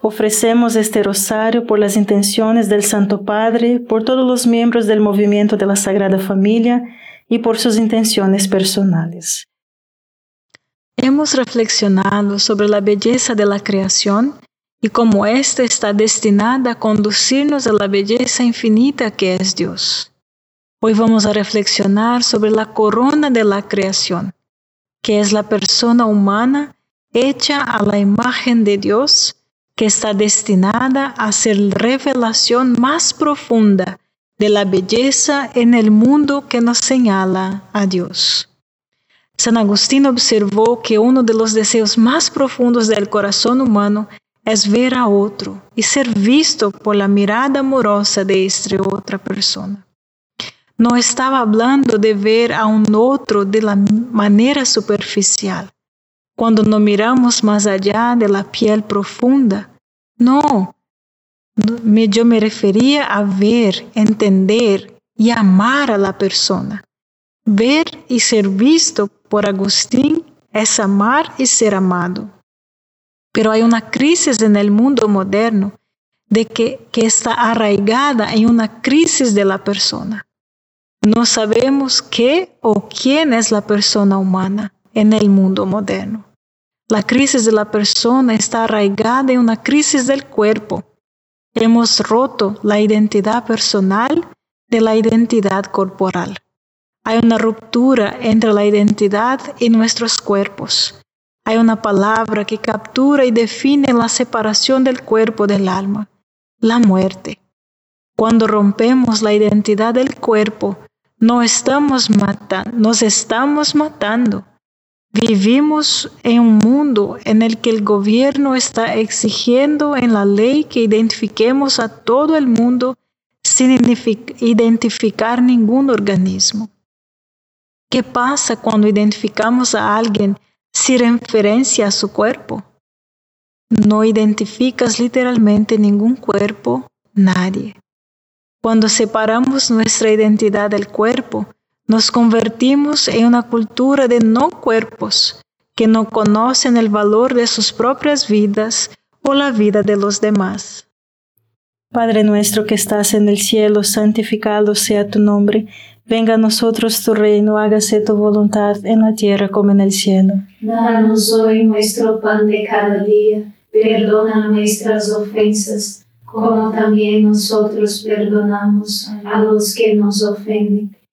Ofrecemos este rosario por las intenciones del Santo Padre, por todos los miembros del movimiento de la Sagrada Familia y por sus intenciones personales. Hemos reflexionado sobre la belleza de la creación y cómo ésta está destinada a conducirnos a la belleza infinita que es Dios. Hoy vamos a reflexionar sobre la corona de la creación, que es la persona humana hecha a la imagen de Dios que está destinada a ser revelación más profunda de la belleza en el mundo que nos señala a Dios. San Agustín observó que uno de los deseos más profundos del corazón humano es ver a otro y ser visto por la mirada amorosa de esta otra persona. No estaba hablando de ver a un otro de la manera superficial, cuando no miramos más allá de la piel profunda. No, yo me refería a ver, entender y amar a la persona. Ver y ser visto por Agustín es amar y ser amado. Pero hay una crisis en el mundo moderno de que, que está arraigada en una crisis de la persona. No sabemos qué o quién es la persona humana en el mundo moderno. La crisis de la persona está arraigada en una crisis del cuerpo. Hemos roto la identidad personal de la identidad corporal. Hay una ruptura entre la identidad y nuestros cuerpos. Hay una palabra que captura y define la separación del cuerpo del alma, la muerte. Cuando rompemos la identidad del cuerpo, no estamos matando, nos estamos matando Vivimos en un mundo en el que el gobierno está exigiendo en la ley que identifiquemos a todo el mundo sin identificar ningún organismo. ¿Qué pasa cuando identificamos a alguien sin referencia a su cuerpo? No identificas literalmente ningún cuerpo, nadie. Cuando separamos nuestra identidad del cuerpo, nos convertimos en una cultura de no cuerpos que no conocen el valor de sus propias vidas o la vida de los demás. Padre nuestro que estás en el cielo, santificado sea tu nombre. Venga a nosotros tu reino, hágase tu voluntad en la tierra como en el cielo. Danos hoy nuestro pan de cada día, perdona nuestras ofensas, como también nosotros perdonamos a los que nos ofenden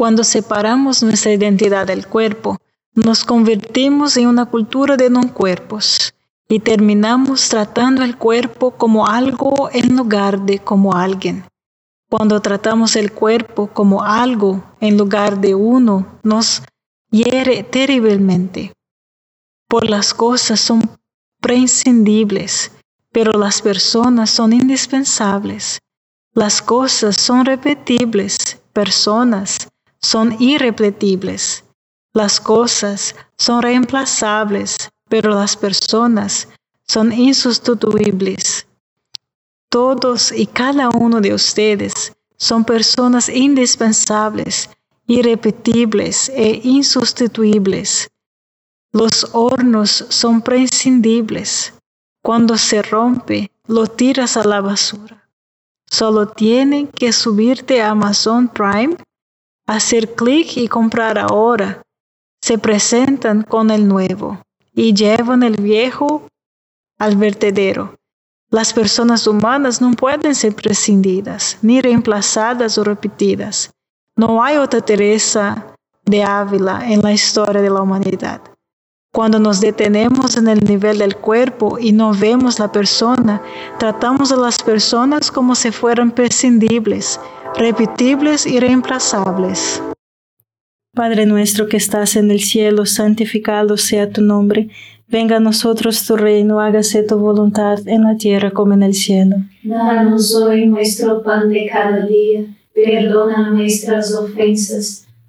Cuando separamos nuestra identidad del cuerpo, nos convertimos en una cultura de no cuerpos y terminamos tratando el cuerpo como algo en lugar de como alguien. Cuando tratamos el cuerpo como algo en lugar de uno, nos hiere terriblemente. Por las cosas son prescindibles, pero las personas son indispensables. Las cosas son repetibles, personas son irrepetibles. Las cosas son reemplazables, pero las personas son insustituibles. Todos y cada uno de ustedes son personas indispensables, irrepetibles e insustituibles. Los hornos son prescindibles. Cuando se rompe, lo tiras a la basura. Solo tienen que subirte a Amazon Prime hacer clic y comprar ahora, se presentan con el nuevo y llevan el viejo al vertedero. Las personas humanas no pueden ser prescindidas, ni reemplazadas o repetidas. No hay otra Teresa de Ávila en la historia de la humanidad. Cuando nos detenemos en el nivel del cuerpo y no vemos la persona, tratamos a las personas como si fueran prescindibles, repetibles y reemplazables. Padre nuestro que estás en el cielo, santificado sea tu nombre. Venga a nosotros tu reino, hágase tu voluntad en la tierra como en el cielo. Danos hoy nuestro pan de cada día, perdona nuestras ofensas,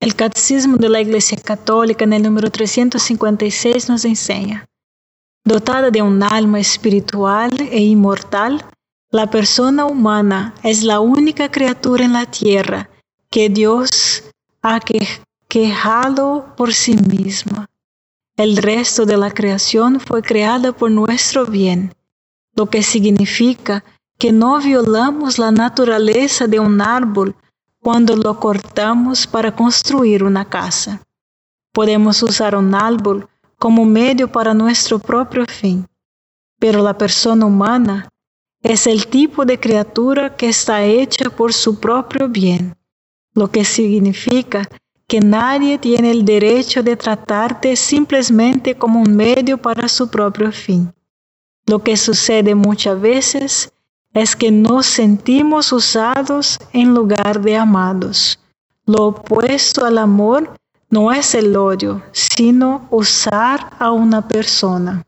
El Catecismo de la Iglesia Católica en el número 356 nos enseña, dotada de un alma espiritual e inmortal, la persona humana es la única criatura en la tierra que Dios ha quejado por sí misma. El resto de la creación fue creada por nuestro bien, lo que significa que no violamos la naturaleza de un árbol cuando lo cortamos para construir una casa. Podemos usar un árbol como medio para nuestro propio fin, pero la persona humana es el tipo de criatura que está hecha por su propio bien, lo que significa que nadie tiene el derecho de tratarte simplemente como un medio para su propio fin. Lo que sucede muchas veces es que nos sentimos usados en lugar de amados. Lo opuesto al amor no es el odio, sino usar a una persona.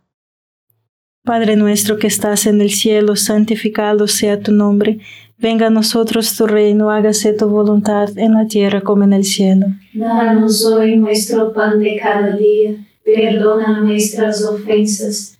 Padre nuestro que estás en el cielo, santificado sea tu nombre. Venga a nosotros tu reino, hágase tu voluntad en la tierra como en el cielo. Danos hoy nuestro pan de cada día, perdona nuestras ofensas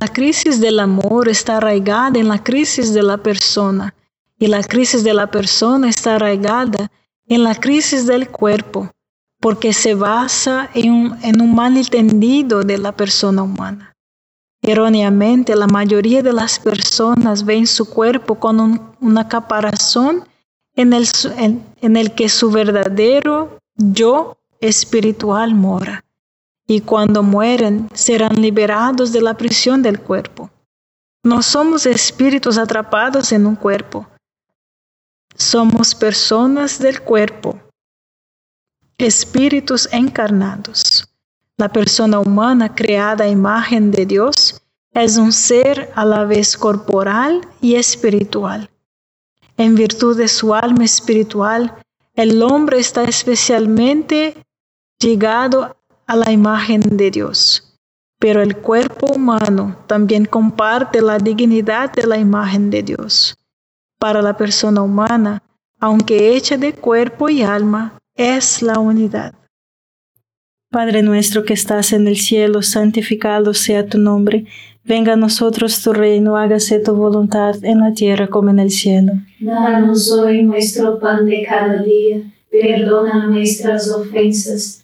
La crisis del amor está arraigada en la crisis de la persona y la crisis de la persona está arraigada en la crisis del cuerpo porque se basa en un, en un malentendido de la persona humana. Erróneamente, la mayoría de las personas ven su cuerpo con un, una caparazón en en el que su verdadero yo espiritual mora y cuando mueren serán liberados de la prisión del cuerpo. No somos espíritus atrapados en un cuerpo, somos personas del cuerpo, espíritus encarnados. La persona humana creada a imagen de Dios es un ser a la vez corporal y espiritual. En virtud de su alma espiritual, el hombre está especialmente llegado a la imagen de Dios. Pero el cuerpo humano también comparte la dignidad de la imagen de Dios. Para la persona humana, aunque hecha de cuerpo y alma, es la unidad. Padre nuestro que estás en el cielo, santificado sea tu nombre. Venga a nosotros tu reino, hágase tu voluntad en la tierra como en el cielo. Danos hoy nuestro pan de cada día, perdona nuestras ofensas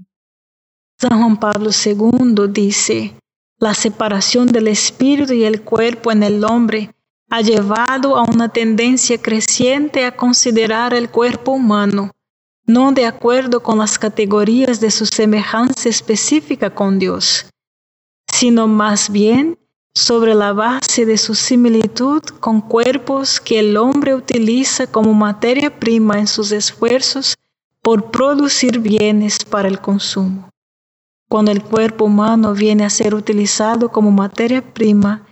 San Juan Pablo II dice, la separación del espíritu y el cuerpo en el hombre ha llevado a una tendencia creciente a considerar el cuerpo humano no de acuerdo con las categorías de su semejanza específica con Dios, sino más bien sobre la base de su similitud con cuerpos que el hombre utiliza como materia prima en sus esfuerzos por producir bienes para el consumo. Cuando el cuerpo humano viene a ser utilizado como materia prima,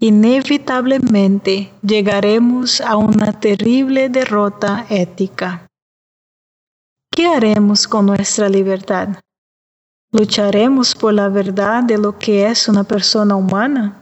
inevitablemente llegaremos a una terrible derrota ética. ¿Qué haremos con nuestra libertad? ¿Lucharemos por la verdad de lo que es una persona humana?